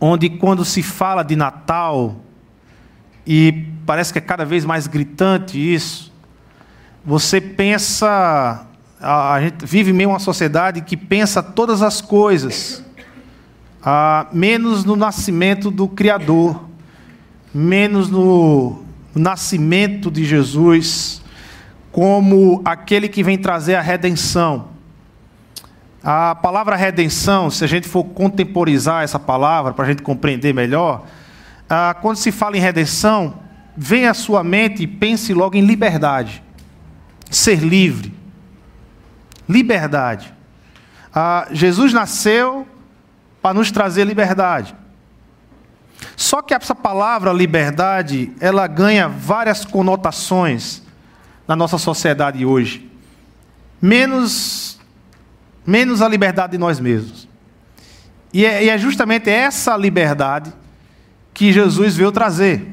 onde quando se fala de Natal, e parece que é cada vez mais gritante isso, você pensa, a, gente vive meio uma sociedade que pensa todas as coisas, menos no nascimento do Criador, menos no nascimento de Jesus, como aquele que vem trazer a redenção. A palavra redenção, se a gente for contemporizar essa palavra para a gente compreender melhor, ah, quando se fala em redenção, vem à sua mente e pense logo em liberdade, ser livre, liberdade. Ah, Jesus nasceu para nos trazer liberdade. Só que essa palavra liberdade, ela ganha várias conotações na nossa sociedade hoje. Menos menos a liberdade de nós mesmos. E é, e é justamente essa liberdade que Jesus veio trazer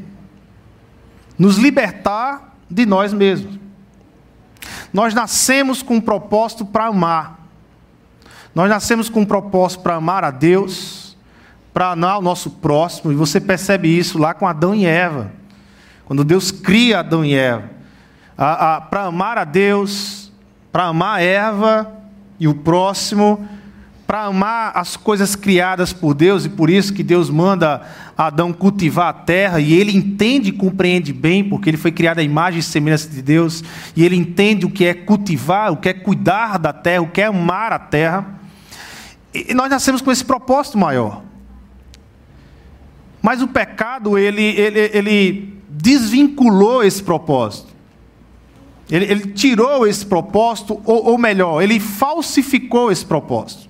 nos libertar de nós mesmos. Nós nascemos com um propósito para amar. Nós nascemos com um propósito para amar a Deus, para amar o nosso próximo, e você percebe isso lá com Adão e Eva. Quando Deus cria Adão e Eva. Para amar a Deus, para amar Eva e o próximo, para amar as coisas criadas por Deus, e por isso que Deus manda Adão cultivar a terra, e ele entende e compreende bem, porque ele foi criado à imagem e semelhança de Deus, e ele entende o que é cultivar, o que é cuidar da terra, o que é amar a terra. E nós nascemos com esse propósito maior. Mas o pecado, ele, ele, ele desvinculou esse propósito. Ele, ele tirou esse propósito, ou, ou, melhor, ele falsificou esse propósito.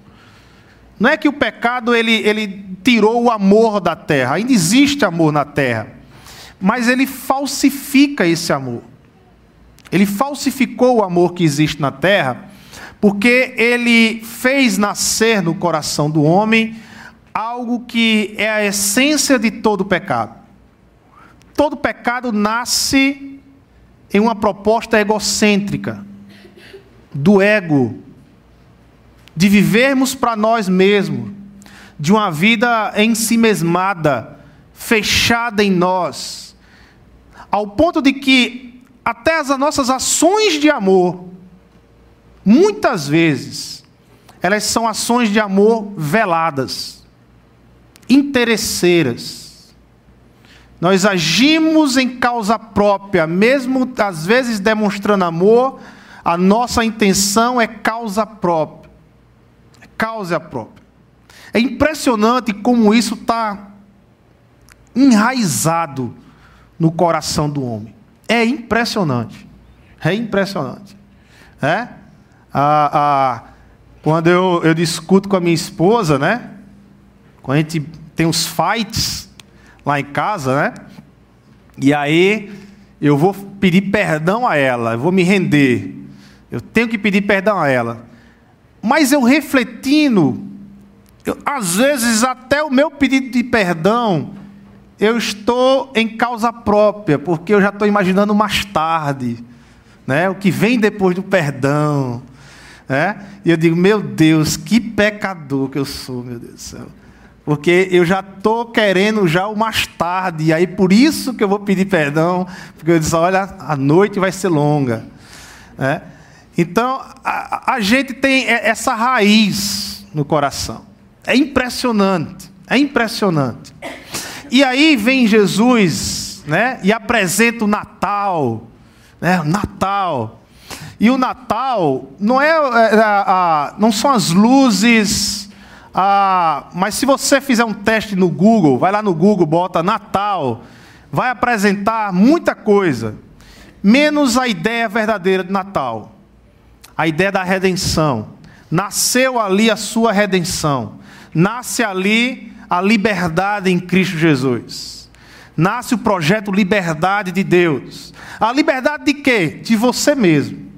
Não é que o pecado ele, ele tirou o amor da terra, ainda existe amor na terra, mas ele falsifica esse amor. Ele falsificou o amor que existe na terra, porque ele fez nascer no coração do homem algo que é a essência de todo pecado. Todo pecado nasce em uma proposta egocêntrica, do ego, de vivermos para nós mesmos, de uma vida em si mesmada, fechada em nós, ao ponto de que até as nossas ações de amor, muitas vezes, elas são ações de amor veladas, interesseiras nós agimos em causa própria, mesmo às vezes demonstrando amor, a nossa intenção é causa própria. É causa própria. É impressionante como isso está enraizado no coração do homem. É impressionante. É impressionante. É? Ah, ah, quando eu, eu discuto com a minha esposa, né? Quando a gente tem os fights, lá em casa, né? E aí eu vou pedir perdão a ela, eu vou me render. Eu tenho que pedir perdão a ela. Mas eu refletindo, eu, às vezes até o meu pedido de perdão, eu estou em causa própria, porque eu já estou imaginando mais tarde, né? O que vem depois do perdão, né? E eu digo, meu Deus, que pecador que eu sou, meu Deus do céu. Porque eu já estou querendo já o mais tarde, e aí por isso que eu vou pedir perdão, porque eu disse, olha, a noite vai ser longa. É? Então, a, a gente tem essa raiz no coração. É impressionante, é impressionante. E aí vem Jesus, né, e apresenta o Natal, né, Natal. E o Natal não é, é, é não são as luzes ah, mas se você fizer um teste no Google, vai lá no Google, bota Natal, vai apresentar muita coisa, menos a ideia verdadeira de Natal, a ideia da redenção. Nasceu ali a sua redenção, nasce ali a liberdade em Cristo Jesus. Nasce o projeto Liberdade de Deus. A liberdade de quê? De você mesmo.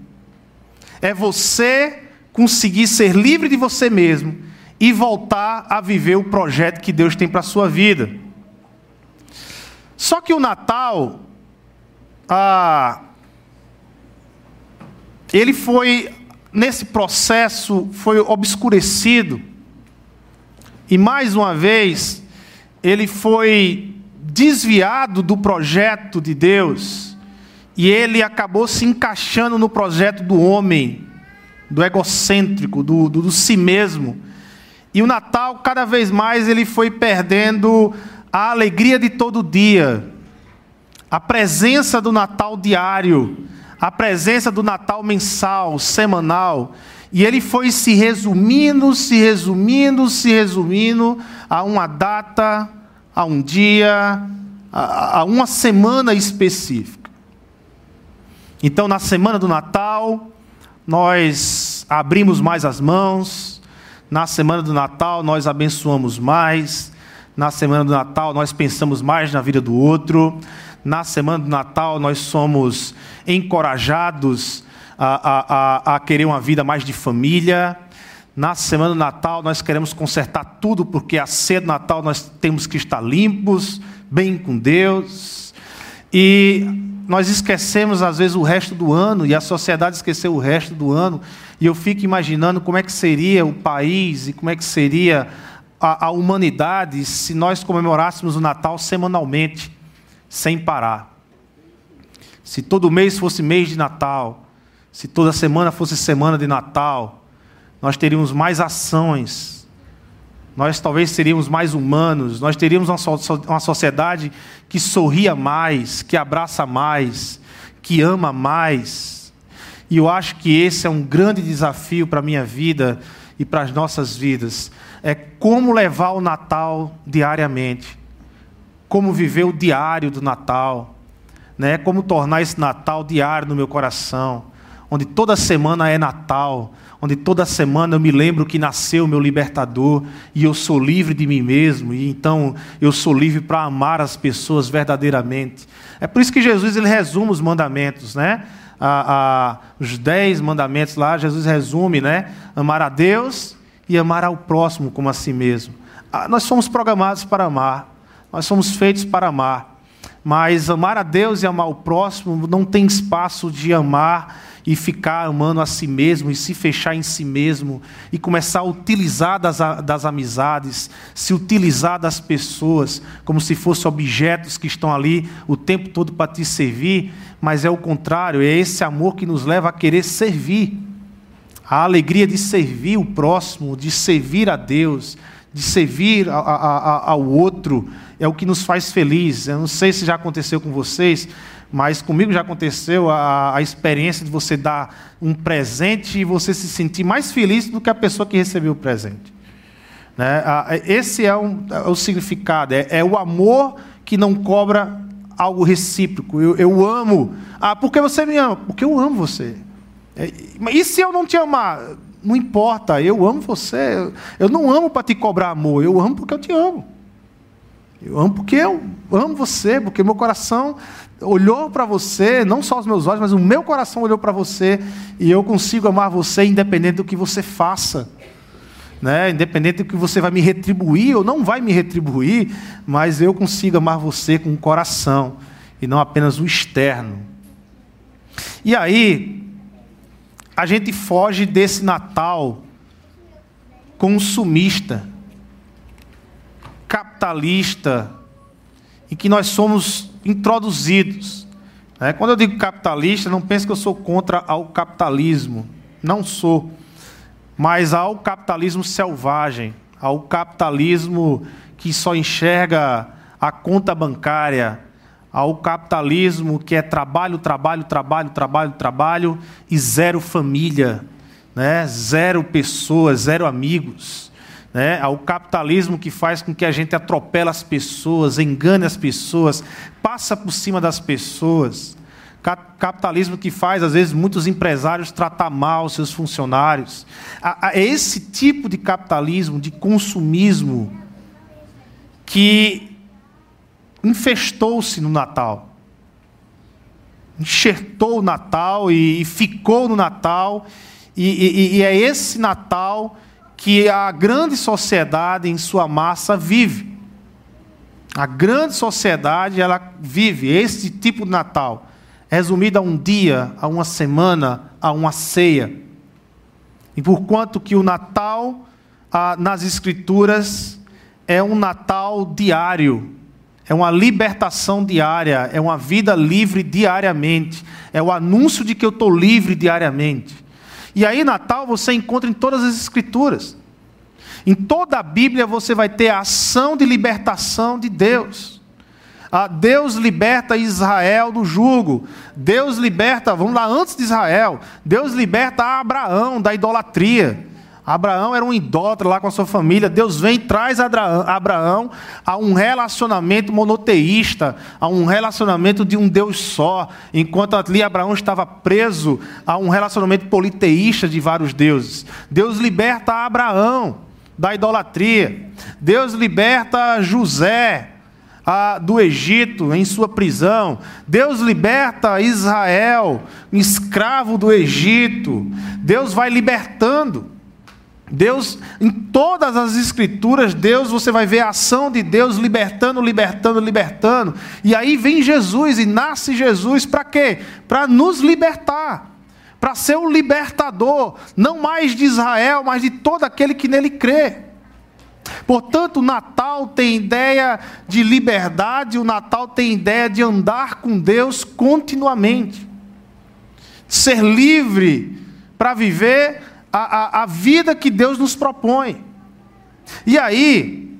É você conseguir ser livre de você mesmo e voltar a viver o projeto que Deus tem para a sua vida. Só que o Natal, ah, ele foi, nesse processo, foi obscurecido. E mais uma vez, ele foi desviado do projeto de Deus e ele acabou se encaixando no projeto do homem, do egocêntrico, do, do, do si mesmo. E o Natal, cada vez mais, ele foi perdendo a alegria de todo dia, a presença do Natal diário, a presença do Natal mensal, semanal. E ele foi se resumindo, se resumindo, se resumindo a uma data, a um dia, a, a uma semana específica. Então, na semana do Natal, nós abrimos mais as mãos. Na semana do Natal, nós abençoamos mais. Na semana do Natal, nós pensamos mais na vida do outro. Na semana do Natal, nós somos encorajados a, a, a, querer uma vida mais de família. Na semana do Natal, nós queremos consertar tudo, porque a ceia do Natal nós temos que estar limpos, bem com Deus. E nós esquecemos, às vezes, o resto do ano, e a sociedade esqueceu o resto do ano. E eu fico imaginando como é que seria o país e como é que seria a, a humanidade se nós comemorássemos o Natal semanalmente, sem parar. Se todo mês fosse mês de Natal, se toda semana fosse semana de Natal, nós teríamos mais ações, nós talvez seríamos mais humanos, nós teríamos uma sociedade que sorria mais, que abraça mais, que ama mais. E eu acho que esse é um grande desafio para a minha vida e para as nossas vidas é como levar o Natal diariamente, como viver o diário do Natal, né? como tornar esse Natal diário no meu coração, onde toda semana é Natal, onde toda semana eu me lembro que nasceu o meu libertador e eu sou livre de mim mesmo, e então eu sou livre para amar as pessoas verdadeiramente. É por isso que Jesus ele resume os mandamentos, né? A, a, os dez mandamentos lá, Jesus resume, né? Amar a Deus e amar ao próximo como a si mesmo. Ah, nós somos programados para amar, nós somos feitos para amar. Mas amar a Deus e amar o próximo não tem espaço de amar e ficar amando a si mesmo e se fechar em si mesmo e começar a utilizar das, das amizades, se utilizar das pessoas como se fossem objetos que estão ali o tempo todo para te servir, mas é o contrário, é esse amor que nos leva a querer servir a alegria de servir o próximo, de servir a Deus, de servir a, a, a, ao outro, é o que nos faz felizes. Eu não sei se já aconteceu com vocês, mas comigo já aconteceu a, experiência de você dar um presente e você se sentir mais feliz do que a pessoa que recebeu o presente. Né? Esse é, um, é o significado, é, é, o amor que não cobra algo recíproco. Eu, eu amo. Ah, porque você me ama? Porque eu amo você. É, e se eu não te amar? Não importa, eu amo você. Eu não amo para te cobrar amor, eu amo porque eu te amo. Eu amo porque eu amo você, porque meu coração olhou para você, não só os meus olhos, mas o meu coração olhou para você e eu consigo amar você independente do que você faça. Né? Independente do que você vai me retribuir ou não vai me retribuir, mas eu consigo amar você com o coração e não apenas o externo. E aí, a gente foge desse Natal consumista, capitalista, em que nós somos introduzidos. Né? Quando eu digo capitalista, não pense que eu sou contra o capitalismo. Não sou. Mas ao capitalismo selvagem, ao capitalismo que só enxerga a conta bancária, ao capitalismo que é trabalho, trabalho, trabalho, trabalho, trabalho e zero família, né? zero pessoas, zero amigos. Né? Ao capitalismo que faz com que a gente atropela as pessoas, engane as pessoas, passa por cima das pessoas. Capitalismo que faz, às vezes, muitos empresários tratar mal seus funcionários. É esse tipo de capitalismo, de consumismo, que infestou-se no Natal. Enxertou o Natal e, ficou no Natal. E é esse Natal que a grande sociedade, em sua massa, vive. A grande sociedade, ela vive esse tipo de Natal, resumido a um dia, a uma semana, a uma ceia. E por quanto que o Natal, ah, nas Escrituras, é um Natal diário, é uma libertação diária, é uma vida livre diariamente, é o anúncio de que eu estou livre diariamente. E aí, Natal você encontra em todas as Escrituras. Em toda a Bíblia você vai ter a ação de libertação de Deus. Ah, Deus liberta Israel do jugo. Deus liberta, vamos lá, antes de Israel, Deus liberta Abraão da idolatria. Abraão era um idólatra lá com a sua família. Deus vem e traz Abraão a um relacionamento monoteísta, a um relacionamento de um Deus só, enquanto ali Abraão estava preso a um relacionamento politeísta de vários deuses. Deus liberta Abraão da idolatria. Deus liberta José do Egito em sua prisão. Deus liberta Israel, escravo do Egito. Deus vai libertando. Deus, em todas as escrituras, Deus, você vai ver a ação de Deus libertando, libertando, libertando. E aí vem Jesus e nasce Jesus para quê? Para nos libertar. Para ser o libertador, não mais de Israel, mas de todo aquele que nele crê. Portanto, o Natal tem ideia de liberdade, o Natal tem ideia de andar com Deus continuamente. Ser livre para viver a, a, a vida que Deus nos propõe. E aí,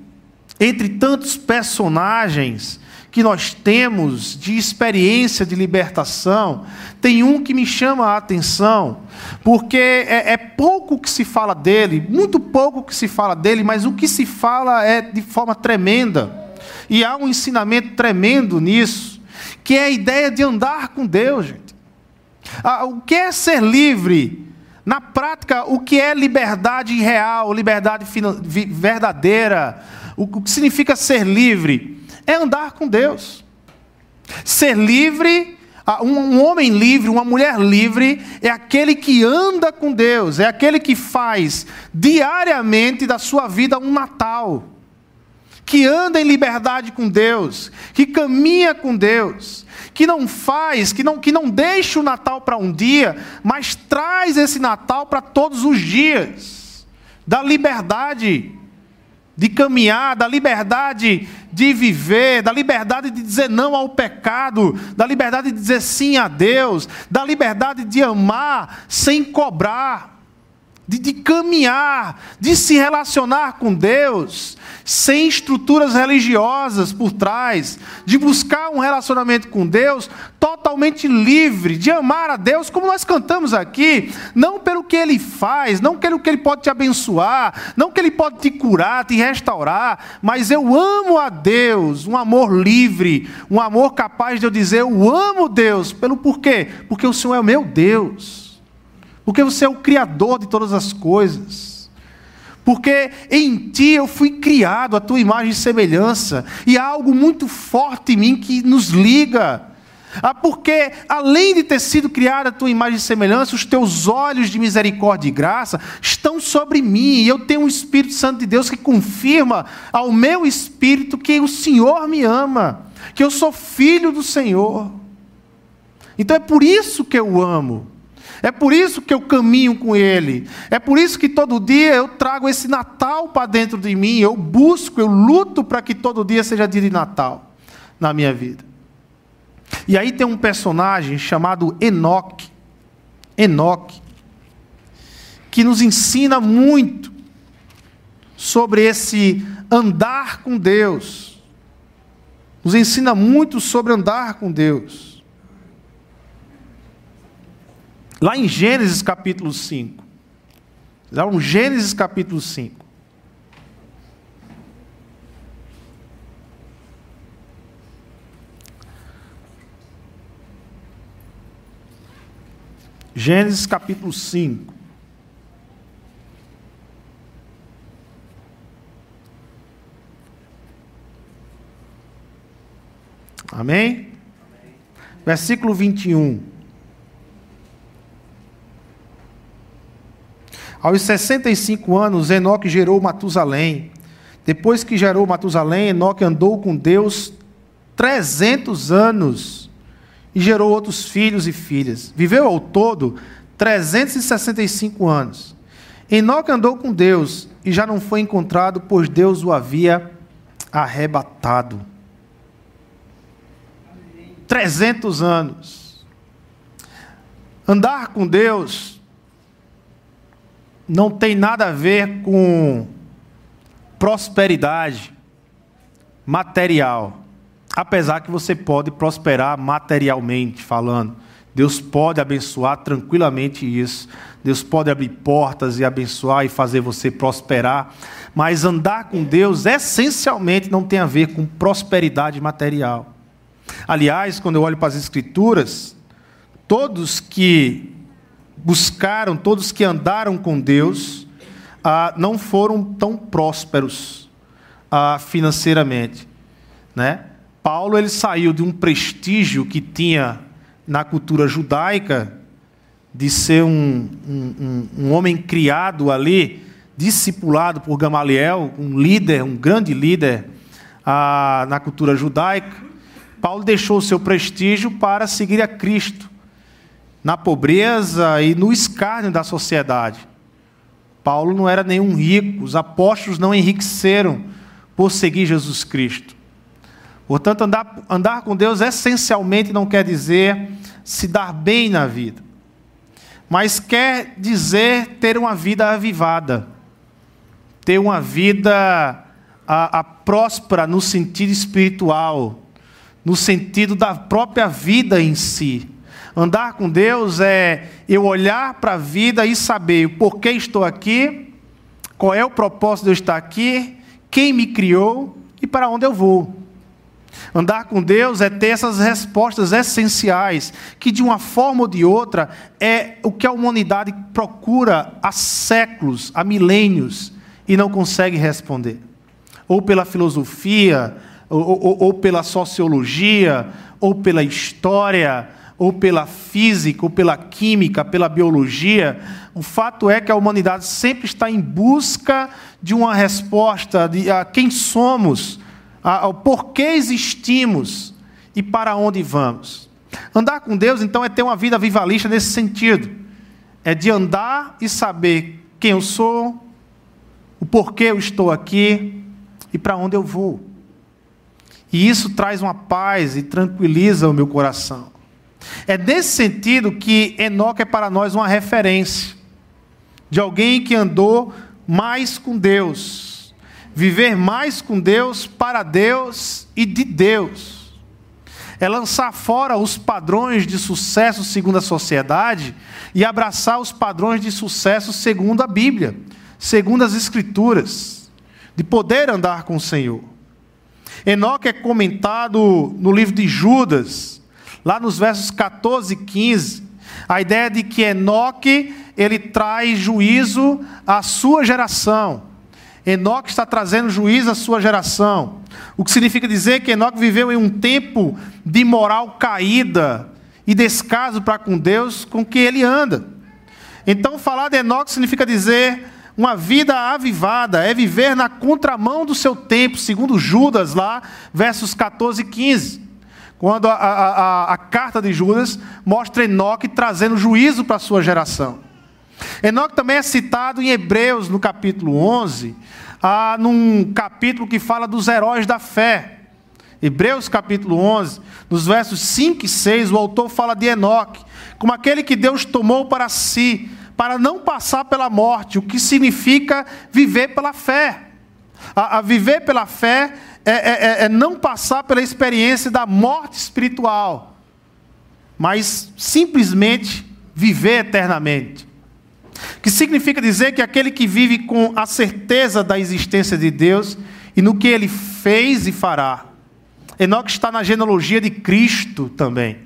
entre tantos personagens que nós temos de experiência de libertação, tem um que me chama a atenção, porque é, é, pouco que se fala dele, muito pouco que se fala dele, mas o que se fala é de forma tremenda. E há um ensinamento tremendo nisso, que é a ideia de andar com Deus, gente. Ah, o que é ser livre? Na prática, o que é liberdade real, liberdade verdadeira? O que significa ser livre? É andar com Deus. Ser livre, um homem livre, uma mulher livre, é aquele que anda com Deus, é aquele que faz diariamente da sua vida um Natal que anda em liberdade com Deus, que caminha com Deus, que não faz, que não, que não deixa o Natal para um dia, mas traz esse Natal para todos os dias, da liberdade de caminhar, da liberdade de viver, da liberdade de dizer não ao pecado, da liberdade de dizer sim a Deus, da liberdade de amar sem cobrar de, de caminhar, de se relacionar com Deus, sem estruturas religiosas por trás, de buscar um relacionamento com Deus totalmente livre, de amar a Deus, como nós cantamos aqui, não pelo que Ele faz, não pelo que Ele pode te abençoar, não que Ele pode te curar, te restaurar, mas eu amo a Deus, um amor livre, um amor capaz de eu dizer, eu amo Deus, pelo porquê? Porque o Senhor é o meu Deus porque você é o Criador de todas as coisas. Porque em ti eu fui criado, a tua imagem e semelhança, e há algo muito forte em mim que nos liga. Ah, porque além de ter sido criada a tua imagem e semelhança, os teus olhos de misericórdia e graça estão sobre mim, e eu tenho um Espírito Santo de Deus que confirma ao meu espírito que o Senhor me ama, que eu sou filho do Senhor. Então é por isso que eu amo. É por isso que eu caminho com Ele. É por isso que todo dia eu trago esse Natal para dentro de mim. Eu busco, eu luto para que todo dia seja dia de Natal na minha vida. E aí tem um personagem chamado Enoque. Enoque. Que nos ensina muito sobre esse andar com Deus. Nos ensina muito sobre andar com Deus. Lá em Gênesis capítulo 5. Lá em Gênesis capítulo 5. Gênesis capítulo 5. Amém? Versículo 21. Aos 65 anos, Enoque gerou Matusalém. Depois que gerou Matusalém, Enoque andou com Deus 300 anos e gerou outros filhos e filhas. Viveu ao todo 365 anos. Enoque andou com Deus e já não foi encontrado, pois Deus o havia arrebatado. 300 anos. Andar com Deus não tem nada a ver com prosperidade material. Apesar que você pode prosperar materialmente falando. Deus pode abençoar tranquilamente isso. Deus pode abrir portas e abençoar e fazer você prosperar. Mas andar com Deus essencialmente não tem a ver com prosperidade material. Aliás, quando eu olho para as Escrituras, todos que buscaram, todos que andaram com Deus, ah, não foram tão prósperos ah, financeiramente. Né? Paulo ele saiu de um prestígio que tinha na cultura judaica, de ser um, um, um, homem criado ali, discipulado por Gamaliel, um líder, um grande líder ah, na cultura judaica. Paulo deixou o seu prestígio para seguir a Cristo, na pobreza e no escárnio da sociedade. Paulo não era nenhum rico, os apóstolos não enriqueceram por seguir Jesus Cristo. Portanto, andar, andar com Deus essencialmente não quer dizer se dar bem na vida, mas quer dizer ter uma vida avivada, ter uma vida a, a próspera no sentido espiritual, no sentido da própria vida em si. Andar com Deus é eu olhar para a vida e saber o porquê estou aqui, qual é o propósito de eu estar aqui, quem me criou e para onde eu vou. Andar com Deus é ter essas respostas essenciais, que de uma forma ou de outra é o que a humanidade procura há séculos, há milênios, e não consegue responder. Ou pela filosofia, ou, ou, ou pela sociologia, ou pela história, ou pela física, ou pela química, pela biologia, o fato é que a humanidade sempre está em busca de uma resposta de a quem somos, ao porquê existimos e para onde vamos. Andar com Deus, então, é ter uma vida vivalista nesse sentido. É de andar e saber quem eu sou, o porquê eu estou aqui e para onde eu vou. E isso traz uma paz e tranquiliza o meu coração. É nesse sentido que Enoque é para nós uma referência de alguém que andou mais com Deus, viver mais com Deus, para Deus e de Deus. É lançar fora os padrões de sucesso segundo a sociedade e abraçar os padrões de sucesso segundo a Bíblia, segundo as Escrituras, de poder andar com o Senhor. Enoque é comentado no livro de Judas, lá nos versos 14 e 15, a ideia de que Enoque ele traz juízo à sua geração. Enoque está trazendo juízo à sua geração. O que significa dizer que Enoque viveu em um tempo de moral caída e descaso para com Deus com que ele anda. Então, falar de Enoque significa dizer uma vida avivada, é viver na contramão do seu tempo, segundo Judas, lá, versos 14 e 15. Quando a, a, a, a carta de Judas mostra Enoque trazendo juízo para a sua geração. Enoque também é citado em Hebreus, no capítulo 11, ah, num capítulo que fala dos heróis da fé. Hebreus capítulo 11, nos versos 5 e 6, o autor fala de Enoque, como aquele que Deus tomou para si, para não passar pela morte, o que significa viver pela fé. A, a viver pela fé é, é, é, é não passar pela experiência da morte espiritual, mas simplesmente viver eternamente. Que significa dizer que aquele que vive com a certeza da existência de Deus e no que ele fez e fará. Enoque está na genealogia de Cristo também.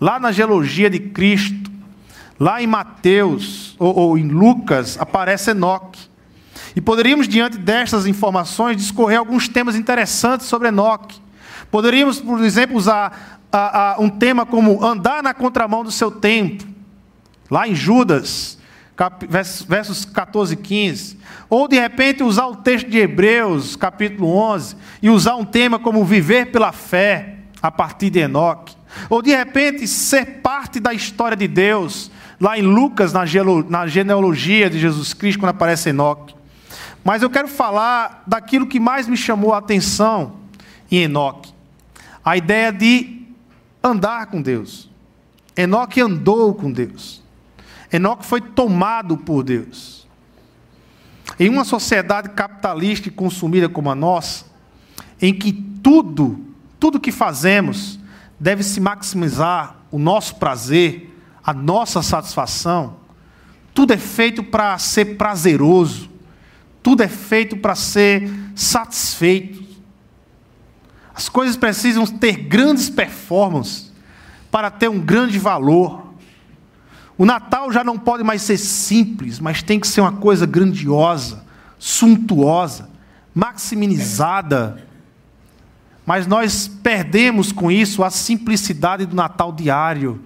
Lá na genealogia de Cristo, Lá em Mateus ou, ou em Lucas aparece Enoque. E poderíamos, diante destas informações, discorrer alguns temas interessantes sobre Enoque. Poderíamos, por exemplo, usar a, a, um tema como andar na contramão do seu tempo, lá em Judas, cap, versos 14 e 15. Ou, de repente, usar o texto de Hebreus, capítulo 11, e usar um tema como viver pela fé, a partir de Enoque. Ou, de repente, ser parte da história de Deus, lá em Lucas, na genealogia de Jesus Cristo, quando aparece Enoque. Mas eu quero falar daquilo que mais me chamou a atenção em Enoque. A ideia de andar com Deus. Enoque andou com Deus. Enoque foi tomado por Deus. Em uma sociedade capitalista e consumida como a nossa, em que tudo, tudo que fazemos deve se maximizar o nosso prazer, a nossa satisfação, tudo é feito para ser prazeroso, tudo é feito para ser satisfeito. As coisas precisam ter grandes performances para ter um grande valor. O Natal já não pode mais ser simples, mas tem que ser uma coisa grandiosa, suntuosa, maximizada. Mas nós perdemos com isso a simplicidade do Natal diário,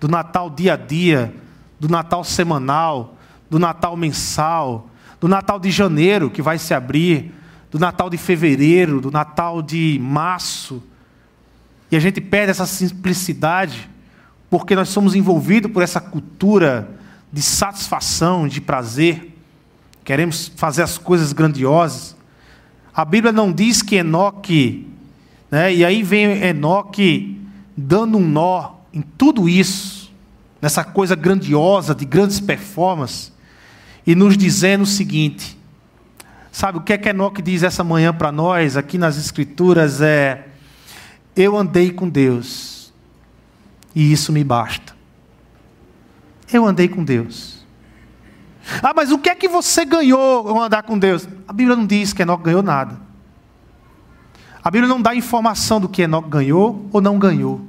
do Natal dia a dia, do Natal semanal, do Natal mensal, do Natal de janeiro que vai se abrir, do Natal de fevereiro, do Natal de março. E a gente perde essa simplicidade porque nós somos envolvidos por essa cultura de satisfação, de prazer. Queremos fazer as coisas grandiosas. A Bíblia não diz que Enoque, né, e aí vem Enoque dando um nó em tudo isso nessa coisa grandiosa, de grandes performances, e nos dizendo o seguinte: sabe, o que é que Enoque diz essa manhã para nós, aqui nas Escrituras, é: Eu andei com Deus, e isso me basta. Eu andei com Deus. Ah, mas o que é que você ganhou ao andar com Deus? A Bíblia não diz que Enoque ganhou nada. A Bíblia não dá informação do que Enoque ganhou ou não ganhou.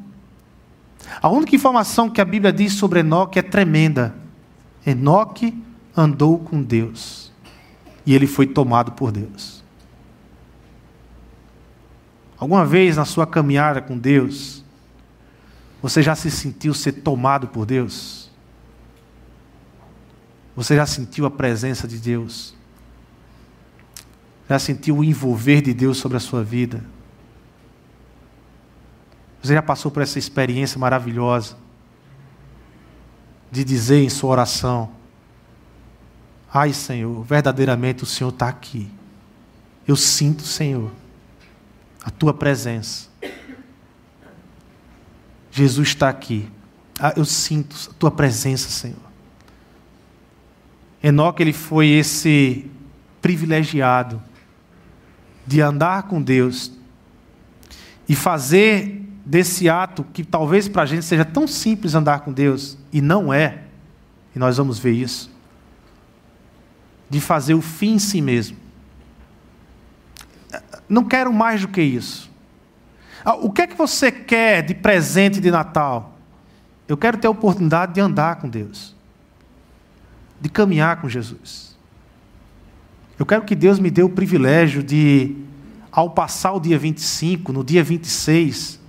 A única informação que a Bíblia diz sobre Enoque é tremenda. Enoque andou com Deus. E ele foi tomado por Deus. Alguma vez na sua caminhada com Deus, você já se sentiu ser tomado por Deus? Você já sentiu a presença de Deus? Já sentiu o envolver de Deus sobre a sua vida? Você já passou por essa experiência maravilhosa de dizer em sua oração: Ai, Senhor, verdadeiramente o Senhor está aqui. Eu sinto, Senhor, a tua presença. Jesus está aqui. Ah, eu sinto a tua presença, Senhor. Enoque ele foi esse privilegiado de andar com Deus e fazer desse ato que talvez para a gente seja tão simples andar com Deus, e não é, e nós vamos ver isso, de fazer o fim em si mesmo. Não quero mais do que isso. Ah, o que é que você quer de presente de Natal? Eu quero ter a oportunidade de andar com Deus, de caminhar com Jesus. Eu quero que Deus me dê o privilégio de, ao passar o dia 25, no dia 26,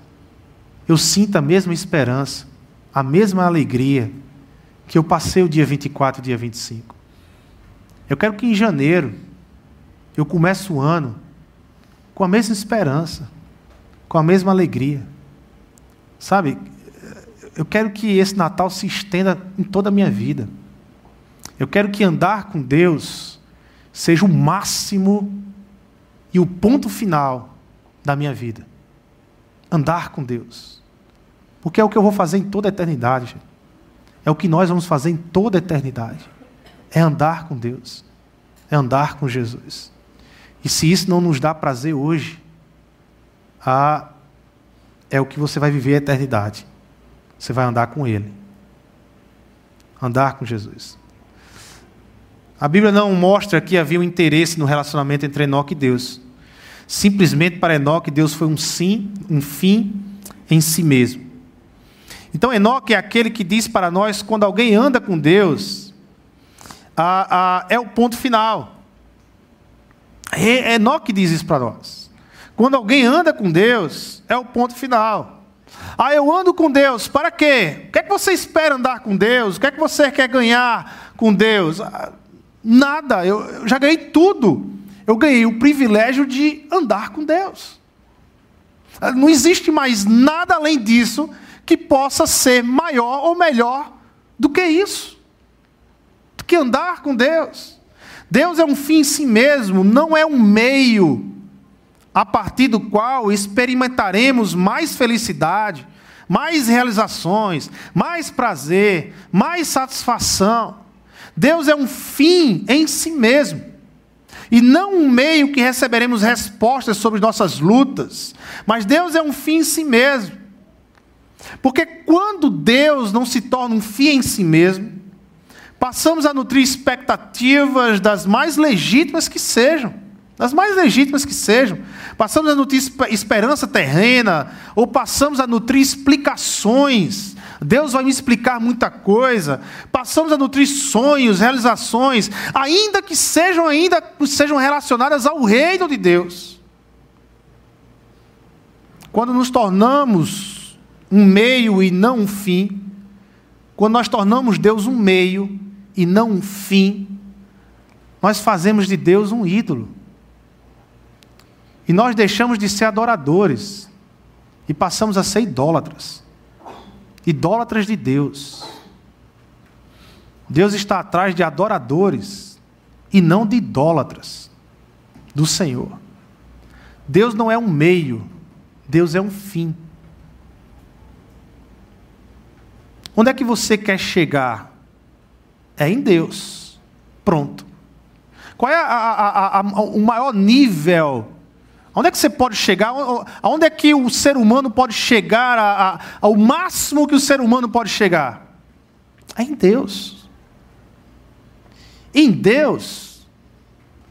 eu sinto a mesma esperança, a mesma alegria que eu passei o dia 24 e o dia 25. Eu quero que em janeiro eu comece o ano com a mesma esperança, com a mesma alegria. Sabe, eu quero que esse Natal se estenda em toda a minha vida. Eu quero que andar com Deus seja o máximo e o ponto final da minha vida. Andar com Deus. Porque é o que eu vou fazer em toda a eternidade. É o que nós vamos fazer em toda a eternidade. É andar com Deus. É andar com Jesus. E se isso não nos dá prazer hoje, ah, é o que você vai viver a eternidade. Você vai andar com Ele. Andar com Jesus. A Bíblia não mostra que havia um interesse no relacionamento entre Enoque e Deus. Simplesmente para Enoque, Deus foi um sim, um fim em si mesmo. Então, Enoque é aquele que diz para nós: quando alguém anda com Deus, é o ponto final. Enoque diz isso para nós. Quando alguém anda com Deus, é o ponto final. Ah, eu ando com Deus, para quê? O que é que você espera andar com Deus? O que é que você quer ganhar com Deus? Ah, nada, eu, eu já ganhei tudo. Eu ganhei o privilégio de andar com Deus. Ah, não existe mais nada além disso que possa ser maior ou melhor do que isso, que andar com Deus. Deus é um fim em si mesmo, não é um meio a partir do qual experimentaremos mais felicidade, mais realizações, mais prazer, mais satisfação. Deus é um fim em si mesmo. E não um meio que receberemos respostas sobre nossas lutas. Mas Deus é um fim em si mesmo. Porque quando Deus não se torna um fim em si mesmo, passamos a nutrir expectativas das mais legítimas que sejam. Das mais legítimas que sejam. Passamos a nutrir esperança terrena, ou passamos a nutrir explicações. Deus vai me explicar muita coisa. Passamos a nutrir sonhos, realizações, ainda que sejam ainda sejam relacionadas ao reino de Deus. Quando nos tornamos um meio e não um fim, quando nós tornamos Deus um meio e não um fim, nós fazemos de Deus um ídolo. E nós deixamos de ser adoradores e passamos a ser idólatras. Idólatras de Deus. Deus está atrás de adoradores e não de idólatras do Senhor. Deus não é um meio, Deus é um fim. Onde é que você quer chegar? É em Deus. Pronto. Qual é a, a, a, o maior nível Onde é que você pode chegar? Aonde é que o ser humano pode chegar ao máximo que o ser humano pode chegar? É em Deus. Em Deus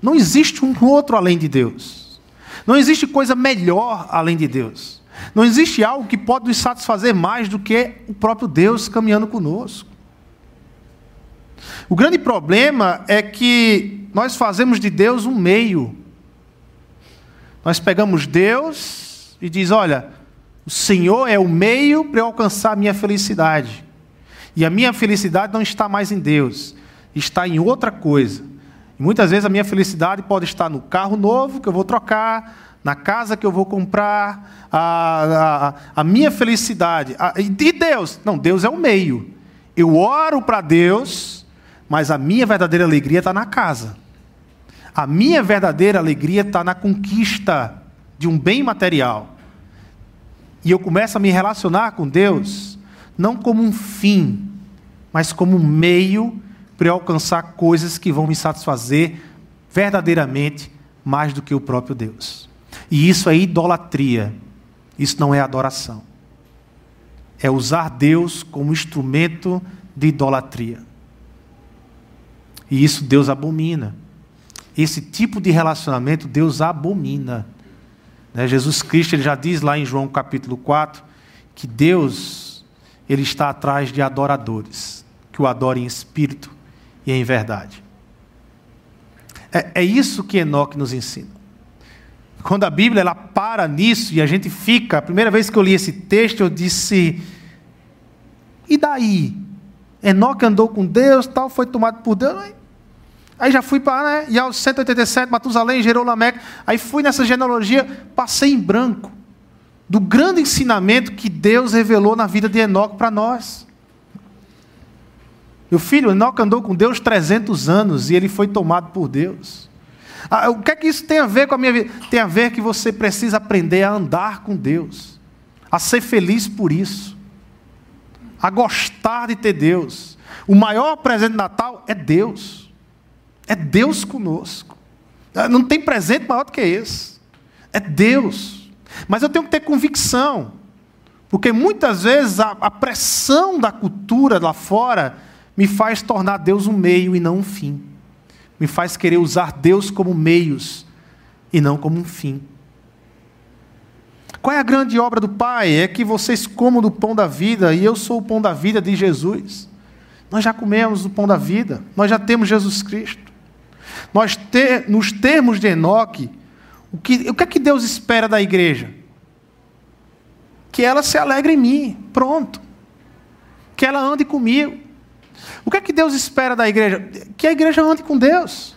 não existe um outro além de Deus. Não existe coisa melhor além de Deus. Não existe algo que pode nos satisfazer mais do que o próprio Deus caminhando conosco. O grande problema é que nós fazemos de Deus um meio nós pegamos Deus e diz: "Olha, o Senhor é o meio para eu alcançar a minha felicidade. E a minha felicidade não está mais em Deus, está em outra coisa. E muitas vezes a minha felicidade pode estar no carro novo que eu vou trocar, na casa que eu vou comprar, a, a, a minha felicidade. A, e Deus? Não, Deus é o meio. Eu oro para Deus, mas a minha verdadeira alegria está na casa. A minha verdadeira alegria está na conquista de um bem material. E eu começo a me relacionar com Deus não como um fim, mas como um meio para alcançar coisas que vão me satisfazer verdadeiramente mais do que o próprio Deus. E isso é idolatria. Isso não é adoração. É usar Deus como instrumento de idolatria. E isso Deus abomina. Esse tipo de relacionamento Deus abomina. Né? Jesus Cristo ele já diz lá em João capítulo 4 que Deus ele está atrás de adoradores, que o adorem em espírito e em verdade. É, é isso que Enoque nos ensina. Quando a Bíblia ela para nisso e a gente fica, a primeira vez que eu li esse texto eu disse: e daí? Enoque andou com Deus, tal, foi tomado por Deus. Aí já fui para, né? E aos 187, Matusalém gerou Lameque. Aí fui nessa genealogia, passei em branco do grande ensinamento que Deus revelou na vida de Enoque para nós. Meu filho, Enoque andou com Deus 300 anos e ele foi tomado por Deus. Ah, o que é que isso tem a ver com a minha vida? Tem a ver que você precisa aprender a andar com Deus, a ser feliz por isso, a gostar de ter Deus. O maior presente de Natal é Deus. É Deus conosco. Ah, não tem presente maior do que esse. É Deus. Mas eu tenho que ter convicção. Porque muitas vezes a, a pressão da cultura lá fora me faz tornar Deus um meio e não um fim. Me faz querer usar Deus como meios e não como um fim. Qual é a grande obra do Pai? É que vocês comam do pão da vida e eu sou o pão da vida de Jesus. Nós já comemos o pão da vida, nós já temos Jesus Cristo. Nós ter, nos termos de Enoque, o que, o que é que Deus espera da igreja? Que ela se alegre em mim, pronto. Que ela ande comigo. O que é que Deus espera da igreja? Que a igreja ande com Deus.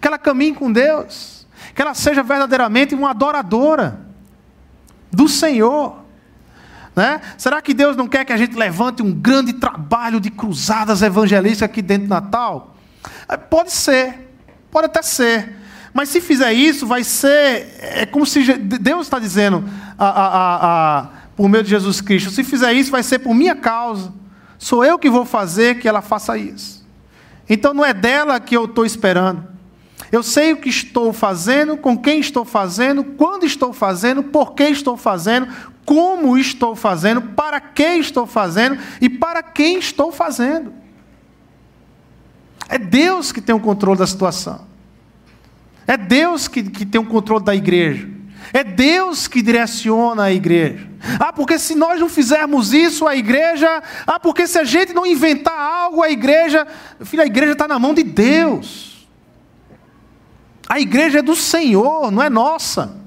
Que ela caminhe com Deus. Que ela seja verdadeiramente uma adoradora do Senhor. Né? Será que Deus não quer que a gente levante um grande trabalho de cruzadas evangelísticas aqui dentro do Natal? Pode ser. Pode até ser. Mas se fizer isso, vai ser. É como se Deus está dizendo a, a, a, por meio de Jesus Cristo: se fizer isso, vai ser por minha causa. Sou eu que vou fazer que ela faça isso. Então não é dela que eu estou esperando. Eu sei o que estou fazendo, com quem estou fazendo, quando estou fazendo, por que estou fazendo, como estou fazendo, para que estou fazendo e para quem estou fazendo. É Deus que tem o controle da situação. É Deus que, que tem o controle da igreja. É Deus que direciona a igreja. Ah, porque se nós não fizermos isso, a igreja. Ah, porque se a gente não inventar algo, a igreja. Filho, a igreja está na mão de Deus. A igreja é do Senhor, não é nossa.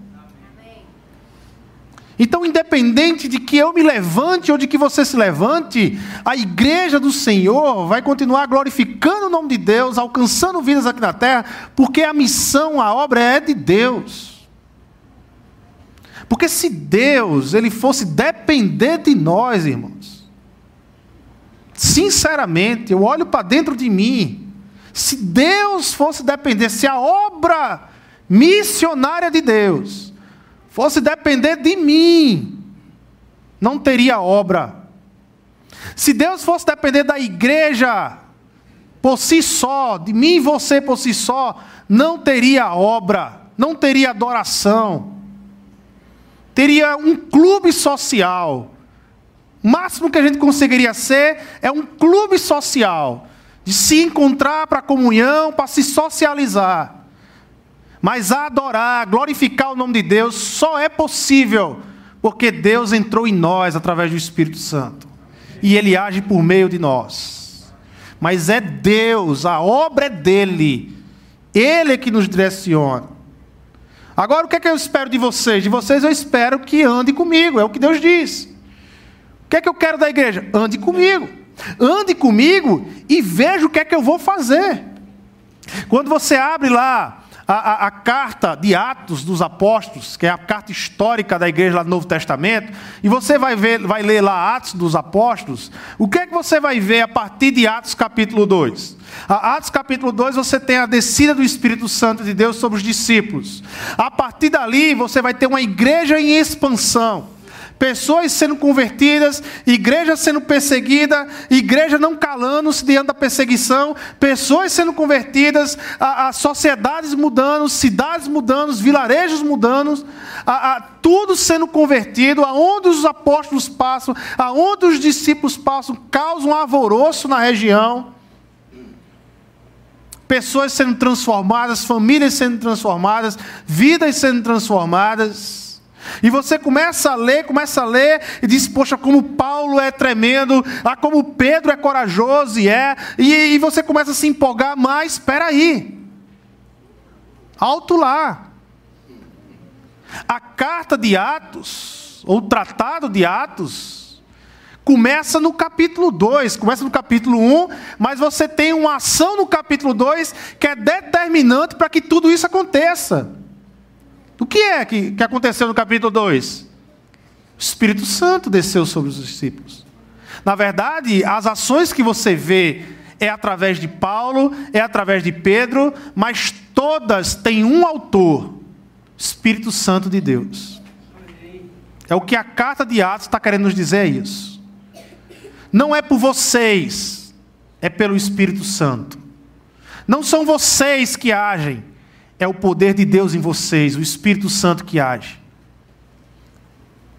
Então, independente de que eu me levante ou de que você se levante, a igreja do Senhor vai continuar glorificando o nome de Deus, alcançando vidas aqui na terra, porque a missão, a obra é de Deus. Porque se Deus ele fosse depender de nós, irmãos, sinceramente, eu olho para dentro de mim, se Deus fosse depender, se a obra missionária de Deus fosse depender de mim, não teria obra. Se Deus fosse depender da igreja por si só, de mim e você por si só, não teria obra, não teria adoração. Teria um clube social. O máximo que a gente conseguiria ser é um clube social, de se encontrar para comunhão, para se socializar. Mas adorar, glorificar o nome de Deus só é possível porque Deus entrou em nós através do Espírito Santo. E ele age por meio de nós. Mas é Deus, a obra é dele. Ele é que nos direciona. Agora o que é que eu espero de vocês? De vocês eu espero que ande comigo, é o que Deus diz. O que é que eu quero da igreja? Ande comigo. Ande comigo e veja o que é que eu vou fazer. Quando você abre lá a, a, a, carta de Atos dos Apóstolos, que é a carta histórica da igreja lá do Novo Testamento, e você vai, ver, vai ler lá Atos dos Apóstolos, o que é que você vai ver a partir de Atos capítulo 2? A Atos capítulo 2 você tem a descida do Espírito Santo de Deus sobre os discípulos. A partir dali você vai ter uma igreja em expansão pessoas sendo convertidas, igreja sendo perseguida, igreja não calando-se diante da perseguição, pessoas sendo convertidas, a, a sociedades mudando, cidades mudando, vilarejos mudando, a, a, tudo sendo convertido, aonde os apóstolos passam, aonde os discípulos passam, causa um alvoroço na região. Pessoas sendo transformadas, famílias sendo transformadas, vidas sendo transformadas. E você começa a ler, começa a ler e diz: Poxa, como Paulo é tremendo, ah, como Pedro é corajoso e é, e, e você começa a se empolgar, mas espera aí, alto lá. A carta de Atos, ou o tratado de Atos, começa no capítulo 2, começa no capítulo 1, um, mas você tem uma ação no capítulo 2 que é determinante para que tudo isso aconteça. O que é que, que aconteceu no capítulo 2? O Espírito Santo desceu sobre os discípulos. Na verdade, as ações que você vê é através de Paulo, é através de Pedro, mas todas têm um autor: Espírito Santo de Deus. É o que a carta de Atos está querendo nos dizer é isso. Não é por vocês, é pelo Espírito Santo. Não são vocês que agem, é o poder de Deus em vocês, o Espírito Santo que age.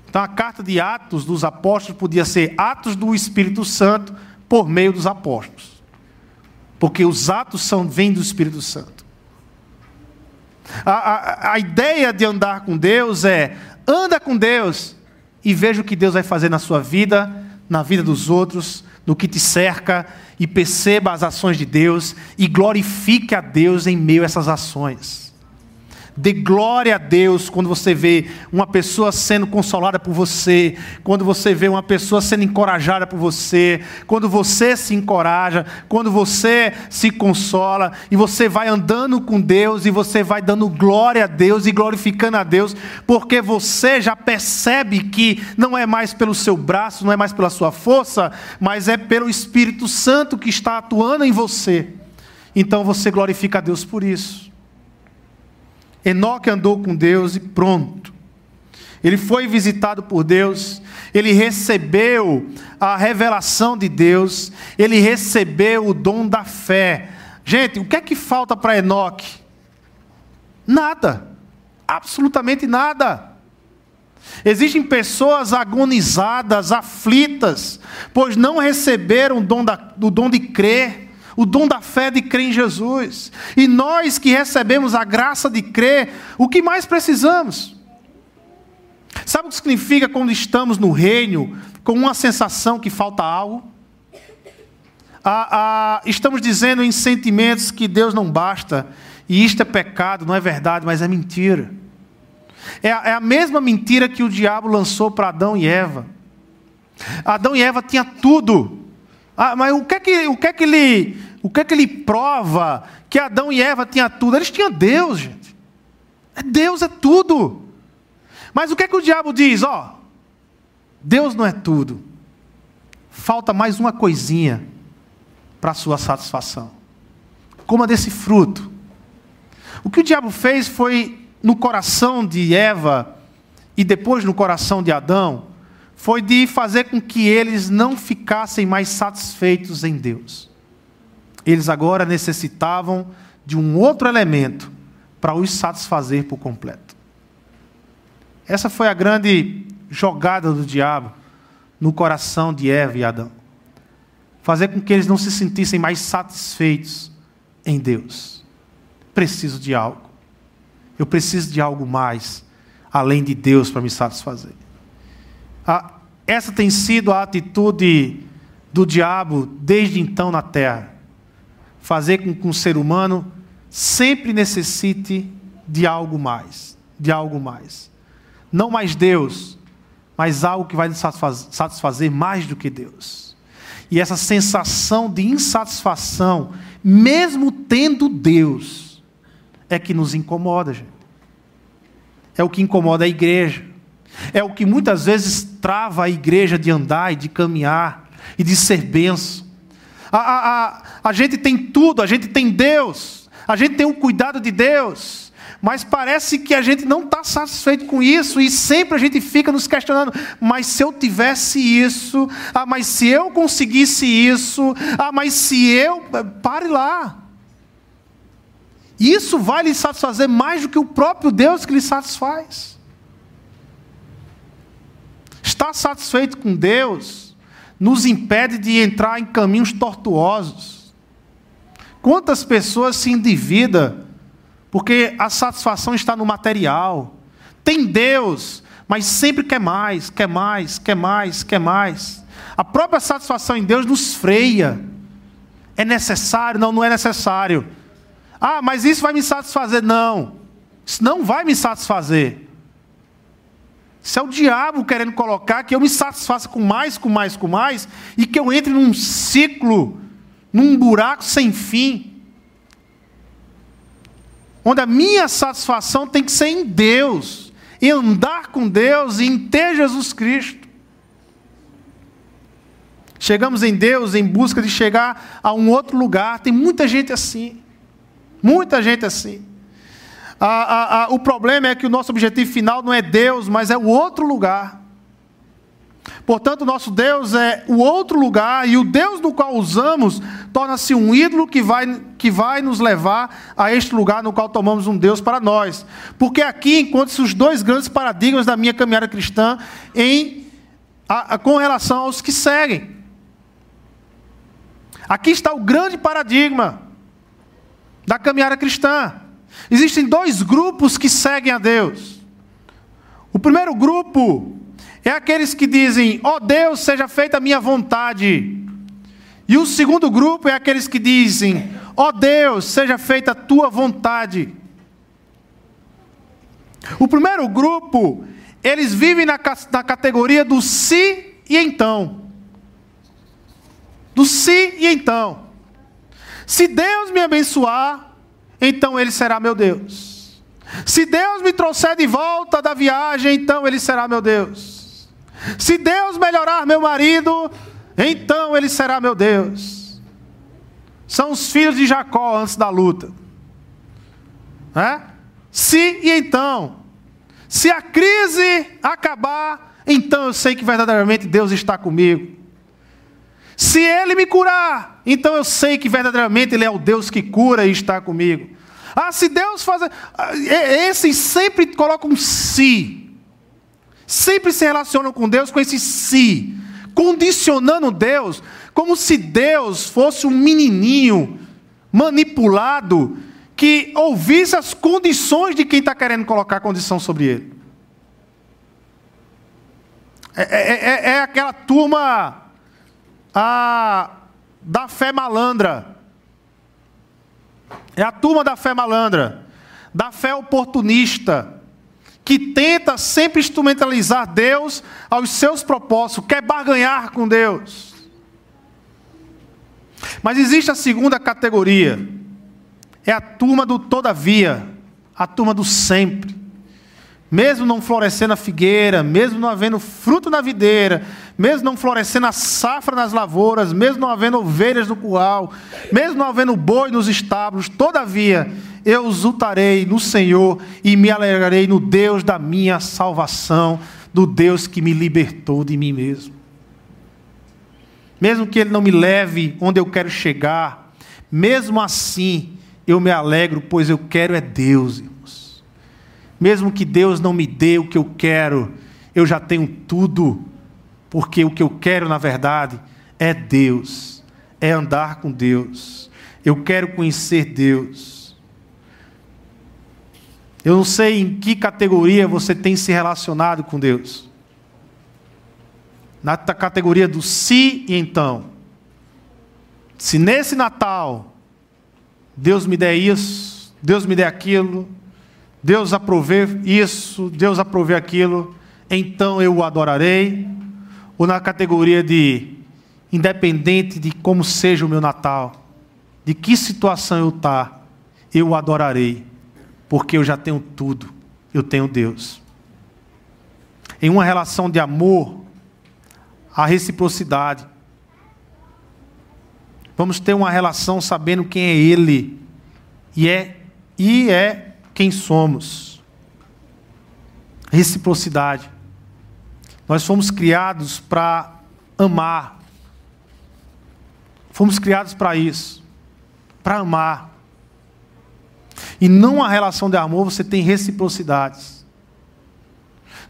Então a carta de Atos dos Apóstolos podia ser Atos do Espírito Santo por meio dos apóstolos. Porque os atos são, vêm do Espírito Santo. A, a, a ideia de andar com Deus é anda com Deus e veja o que Deus vai fazer na sua vida, na vida dos outros, no que te cerca e perceba as ações de Deus e glorifique a Deus em meio a essas ações. Dê glória a Deus quando você vê uma pessoa sendo consolada por você, quando você vê uma pessoa sendo encorajada por você, quando você se encoraja, quando você se consola e você vai andando com Deus e você vai dando glória a Deus e glorificando a Deus, porque você já percebe que não é mais pelo seu braço, não é mais pela sua força, mas é pelo Espírito Santo que está atuando em você. então você glorifica a Deus por isso. Enoque andou com Deus e pronto. Ele foi visitado por Deus, ele recebeu a revelação de Deus, ele recebeu o dom da fé. Gente, o que é que falta para Enoque? Nada, absolutamente nada. Existem pessoas agonizadas, aflitas, pois não receberam o dom, da, o dom de crer, o dom da fé de crer em Jesus. E nós que recebemos a graça de crer, o que mais precisamos? Sabe o que significa quando estamos no reino com uma sensação que falta algo? Ah, ah, estamos dizendo em sentimentos que Deus não basta, e isto é pecado, não é verdade, mas é mentira. É é a mesma mentira que o diabo lançou para Adão e Eva. Adão e Eva tinham tudo. Ah, mas o que é que, o que, é que ele, o que é que ele prova que Adão e Eva tinham tudo? Eles tinham Deus, gente. É Deus é tudo. Mas o que é que o diabo diz? Ó, Deus não é tudo. Falta mais uma coisinha para a sua satisfação. Coma desse fruto. O que o diabo fez foi no coração de Eva e depois no coração de Adão foi de fazer com que eles não ficassem mais satisfeitos em Deus. Eles agora necessitavam de um outro elemento para os satisfazer por completo. Essa foi a grande jogada do diabo no coração de Eva e Adão. Fazer com que eles não se sentissem mais satisfeitos em Deus. Preciso de algo. Eu preciso de algo mais, além de Deus, para me satisfazer. Essa tem sido a atitude do diabo desde então na terra. Fazer com que um ser humano sempre necessite de algo mais, de algo mais. Não mais Deus, mas algo que vai nos satisfazer mais do que Deus. E essa sensação de insatisfação, mesmo tendo Deus, é que nos incomoda, gente. É o que incomoda a igreja. É o que muitas vezes trava a igreja de andar e de caminhar e de ser benção. A, a, a, a gente tem tudo, a gente tem Deus, a gente tem o cuidado de Deus, mas parece que a gente não está satisfeito com isso e sempre a gente fica nos questionando: mas se eu tivesse isso, ah, mas se eu conseguisse isso, ah, mas se eu. Pare lá. Isso vai lhe satisfazer mais do que o próprio Deus que lhe satisfaz. Estar satisfeito com Deus nos impede de entrar em caminhos tortuosos. Quantas pessoas se endividam porque a satisfação está no material? Tem Deus, mas sempre quer mais, quer mais, quer mais, quer mais. A própria satisfação em Deus nos freia. É necessário? Não, não é necessário. Ah, mas isso vai me satisfazer. Não, isso não vai me satisfazer. Isso é o diabo querendo colocar que eu me satisfaça com mais, com mais, com mais, e que eu entre num ciclo, num buraco sem fim. Onde a minha satisfação tem que ser em Deus, em andar com Deus e em ter Jesus Cristo. Chegamos em Deus em busca de chegar a um outro lugar. Tem muita gente assim. Muita gente assim. Ah, ah, ah, o problema é que o nosso objetivo final não é Deus, mas é o outro lugar. Portanto, nosso Deus é o outro lugar, e o Deus do qual usamos torna-se um ídolo que vai, que vai nos levar a este lugar no qual tomamos um Deus para nós. Porque aqui encontram-se os dois grandes paradigmas da minha caminhada cristã em, a, a, com relação aos que seguem. Aqui está o grande paradigma da caminhada cristã. Existem dois grupos que seguem a Deus. O primeiro grupo é aqueles que dizem: Ó oh Deus, seja feita a minha vontade. E o segundo grupo é aqueles que dizem: Ó oh Deus, seja feita a tua vontade. O primeiro grupo, eles vivem na, na categoria do se e então. Do se e então. Se Deus me abençoar, então Ele será meu Deus. Se Deus me trouxer de volta da viagem, então Ele será meu Deus. Se Deus melhorar meu marido, então Ele será meu Deus. São os filhos de Jacó antes da luta. É? Se e então. Se a crise acabar, então eu sei que verdadeiramente Deus está comigo. Se Ele me curar, então eu sei que verdadeiramente Ele é o Deus que cura e está comigo. Ah, se Deus fazer. Esses sempre colocam um si. Sempre se relacionam com Deus com esse si. Condicionando Deus, como se Deus fosse um menininho manipulado que ouvisse as condições de quem está querendo colocar condição sobre ele. É, é, é, é aquela turma a, da fé malandra. É a turma da fé malandra, da fé oportunista, que tenta sempre instrumentalizar Deus aos seus propósitos, quer barganhar com Deus. Mas existe a segunda categoria, é a turma do todavia, a turma do sempre. Mesmo não florescendo a figueira, mesmo não havendo fruto na videira, mesmo não florescendo a safra nas lavouras, mesmo não havendo ovelhas no curral, mesmo não havendo boi nos estábulos, todavia eu exultarei no Senhor e me alegrarei no Deus da minha salvação, do Deus que me libertou de mim mesmo. Mesmo que Ele não me leve onde eu quero chegar, mesmo assim eu me alegro, pois eu quero é Deus. Mesmo que Deus não me dê o que eu quero, eu já tenho tudo, porque o que eu quero, na verdade, é Deus, é andar com Deus. Eu quero conhecer Deus. Eu não sei em que categoria você tem se relacionado com Deus. Na categoria do se e então. Se nesse Natal Deus me der isso, Deus me der aquilo, Deus aprove isso, Deus aprove aquilo, então eu o adorarei. Ou na categoria de independente de como seja o meu Natal, de que situação eu tá, eu o adorarei, porque eu já tenho tudo, eu tenho Deus. Em uma relação de amor, a reciprocidade. Vamos ter uma relação sabendo quem é Ele e é, e é quem somos. Reciprocidade. Nós fomos criados para amar. Fomos criados para isso, para amar. E numa relação de amor você tem reciprocidades.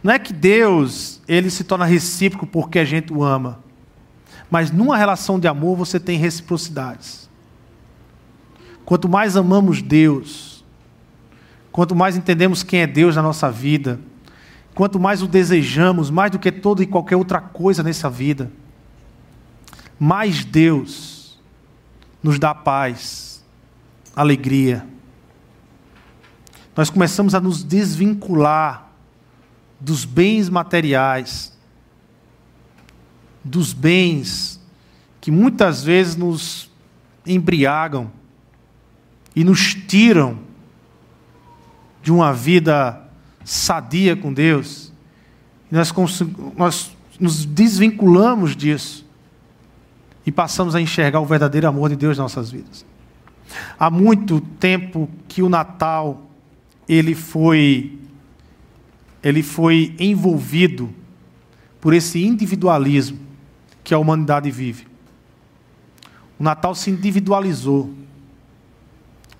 Não é que Deus ele se torna recíproco porque a gente o ama. Mas numa relação de amor você tem reciprocidades. Quanto mais amamos Deus, quanto mais entendemos quem é Deus na nossa vida, quanto mais o desejamos, mais do que toda e qualquer outra coisa nessa vida, mais Deus nos dá paz, alegria. Nós começamos a nos desvincular dos bens materiais, dos bens que muitas vezes nos embriagam e nos tiram de uma vida sadia com Deus. nós, nós nos desvinculamos disso e passamos a enxergar o verdadeiro amor de Deus em nossas vidas. Há muito tempo que o Natal ele foi ele foi envolvido por esse individualismo que a humanidade vive. O Natal se individualizou.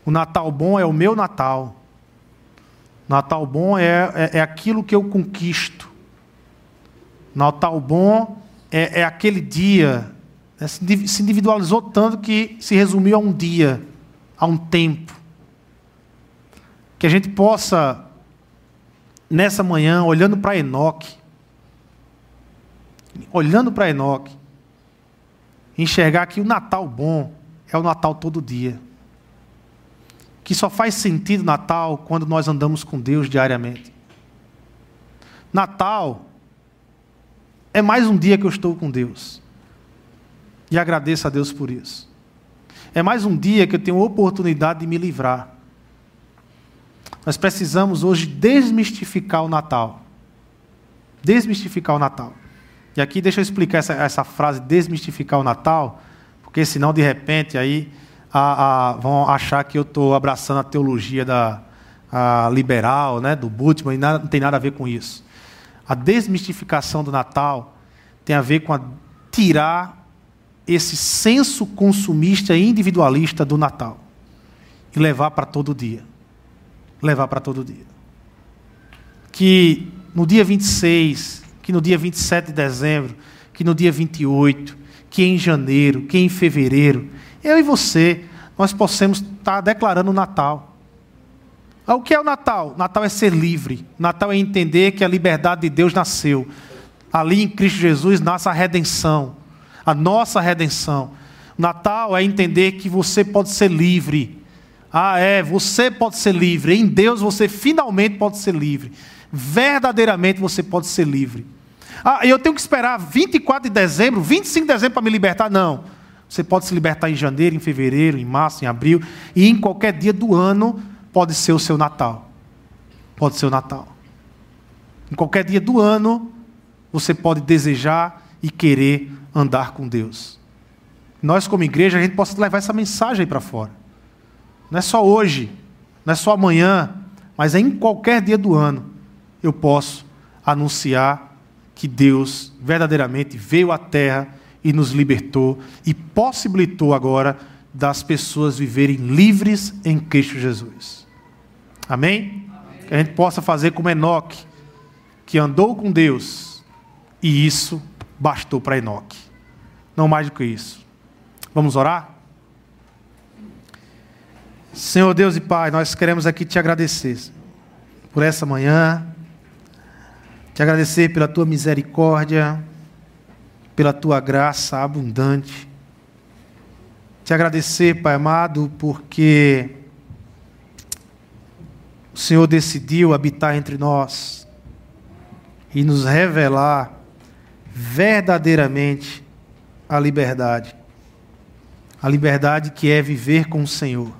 O Natal bom é o meu Natal. Natal bom é, é, é aquilo que eu conquisto. Natal bom é, é aquele dia. Né, se individualizou tanto que se resumiu a um dia, a um tempo. Que a gente possa, nessa manhã, olhando para Enoque, olhando para Enoque, enxergar que o Natal bom é o Natal todo dia. Que só faz sentido Natal quando nós andamos com Deus diariamente. Natal é mais um dia que eu estou com Deus. E agradeço a Deus por isso. É mais um dia que eu tenho oportunidade de me livrar. Nós precisamos hoje desmistificar o Natal. Desmistificar o Natal. E aqui deixa eu explicar essa, essa frase, desmistificar o Natal, porque senão de repente aí a, a, vão achar que eu estou abraçando a teologia da a liberal, né, do Bultmann, e nada, não tem nada a ver com isso. A desmistificação do Natal tem a ver com a, tirar esse senso consumista e individualista do Natal e levar para todo dia. Levar para todo dia. Que no dia 26, que no dia 27 de dezembro, que no dia 28, que em janeiro, que em fevereiro, eu e você, nós possamos estar declarando o Natal. Ah, o que é o Natal? Natal é ser livre. Natal é entender que a liberdade de Deus nasceu. Ali em Cristo Jesus nasce a redenção, a nossa redenção. Natal é entender que você pode ser livre. Ah, é, você pode ser livre. Em Deus você finalmente pode ser livre. Verdadeiramente você pode ser livre. Ah, eu tenho que esperar 24 de dezembro, 25 de dezembro para me libertar? Não. Você pode se libertar em janeiro, em fevereiro, em março, em abril e em qualquer dia do ano pode ser o seu Natal. Pode ser o Natal. Em qualquer dia do ano, você pode desejar e querer andar com Deus. Nós, como igreja, a gente possa levar essa mensagem para fora. Não é só hoje, não é só amanhã, mas é em qualquer dia do ano eu posso anunciar que Deus verdadeiramente veio à terra e nos libertou e possibilitou agora das pessoas viverem livres em Cristo Jesus. Amém? Amém? Que a gente possa fazer como Enoque, que andou com Deus, e isso bastou para Enoque. Não mais do que isso. Vamos orar? Senhor Deus e Pai, nós queremos aqui te agradecer por essa manhã, te agradecer pela tua misericórdia, pela tua graça abundante. Te agradecer, Pai amado, porque o Senhor decidiu habitar entre nós e nos revelar verdadeiramente a liberdade. A liberdade que é viver com o Senhor.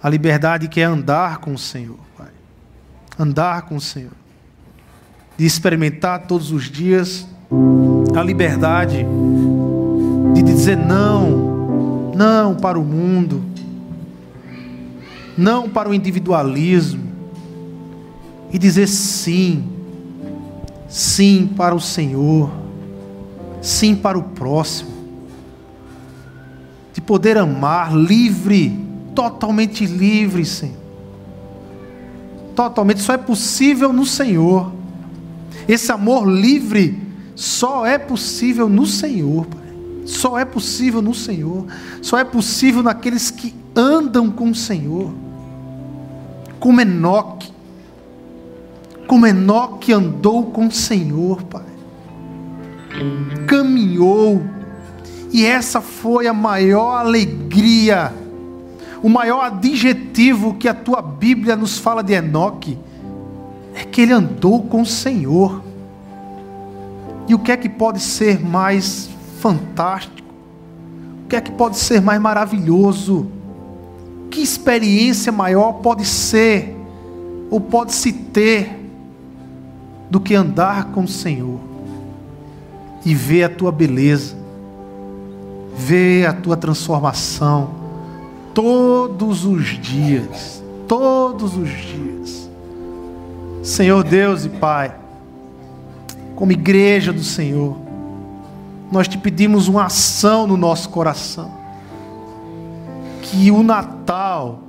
A liberdade que é andar com o Senhor, Pai. Andar com o Senhor. De experimentar todos os dias a liberdade de dizer não, não para o mundo, não para o individualismo, e dizer sim, sim para o Senhor, sim para o próximo, de poder amar livre, totalmente livre, Senhor. Totalmente, só é possível no Senhor. Esse amor livre só é possível no Senhor, Pai. Só é possível no Senhor. Só é possível naqueles que andam com o Senhor como Enoque. Como Enoque andou com o Senhor, Pai. Caminhou. E essa foi a maior alegria, o maior adjetivo que a tua Bíblia nos fala de Enoque, é que ele andou com o Senhor. E o que é que pode ser mais fantástico? O que é que pode ser mais maravilhoso? Que experiência maior pode ser, ou pode se ter, do que andar com o Senhor e ver a tua beleza, ver a tua transformação todos os dias, todos os dias. Senhor Deus e Pai, como igreja do Senhor, nós te pedimos uma ação no nosso coração que o Natal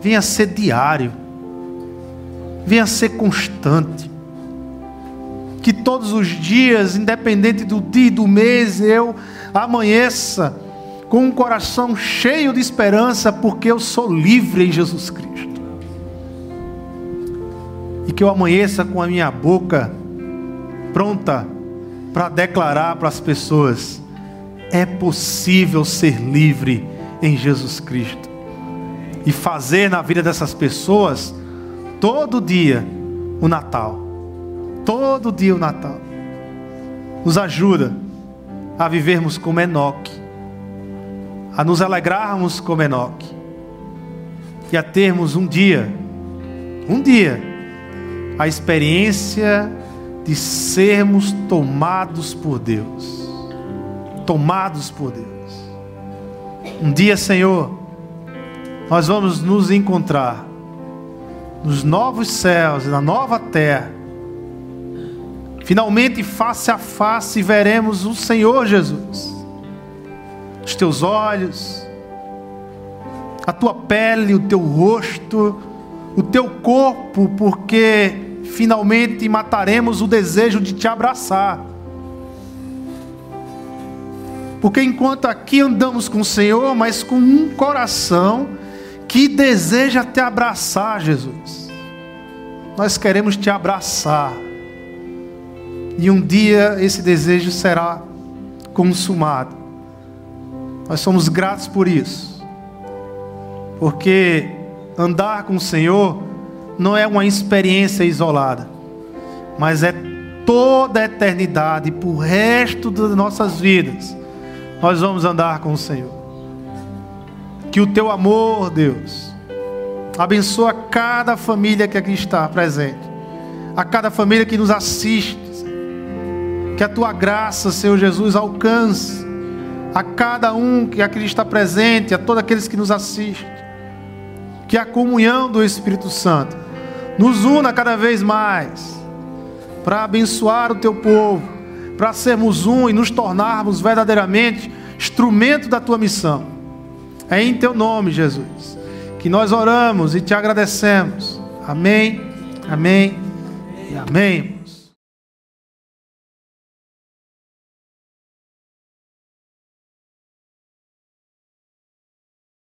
venha a ser diário, venha a ser constante. Que todos os dias, independente do dia e do mês, eu amanheça com um coração cheio de esperança, porque eu sou livre em Jesus Cristo. E que eu amanheça com a minha boca pronta para declarar para as pessoas: é possível ser livre em Jesus Cristo. E fazer na vida dessas pessoas, todo dia, o Natal. Todo dia o Natal. Nos ajuda a vivermos como Enoque, a nos alegrarmos como Enoque, e a termos um dia, um dia, a experiência de sermos tomados por Deus. Tomados por Deus Um dia, Senhor, nós vamos nos encontrar nos novos céus e na nova terra. Finalmente, face a face, veremos o Senhor Jesus. Os teus olhos, a tua pele, o teu rosto, o teu corpo, porque finalmente mataremos o desejo de te abraçar. Porque enquanto aqui andamos com o Senhor, mas com um coração que deseja te abraçar, Jesus. Nós queremos te abraçar. E um dia esse desejo será consumado. Nós somos gratos por isso. Porque andar com o Senhor não é uma experiência isolada, mas é toda a eternidade, para o resto das nossas vidas, nós vamos andar com o Senhor. Que o teu amor, Deus, abençoa cada família que aqui está presente, a cada família que nos assiste, que a tua graça, Senhor Jesus, alcance a cada um que aqui está presente, a todos aqueles que nos assistem. Que a comunhão do Espírito Santo nos una cada vez mais para abençoar o teu povo, para sermos um e nos tornarmos verdadeiramente instrumento da tua missão. É em teu nome, Jesus, que nós oramos e te agradecemos. Amém, amém e amém.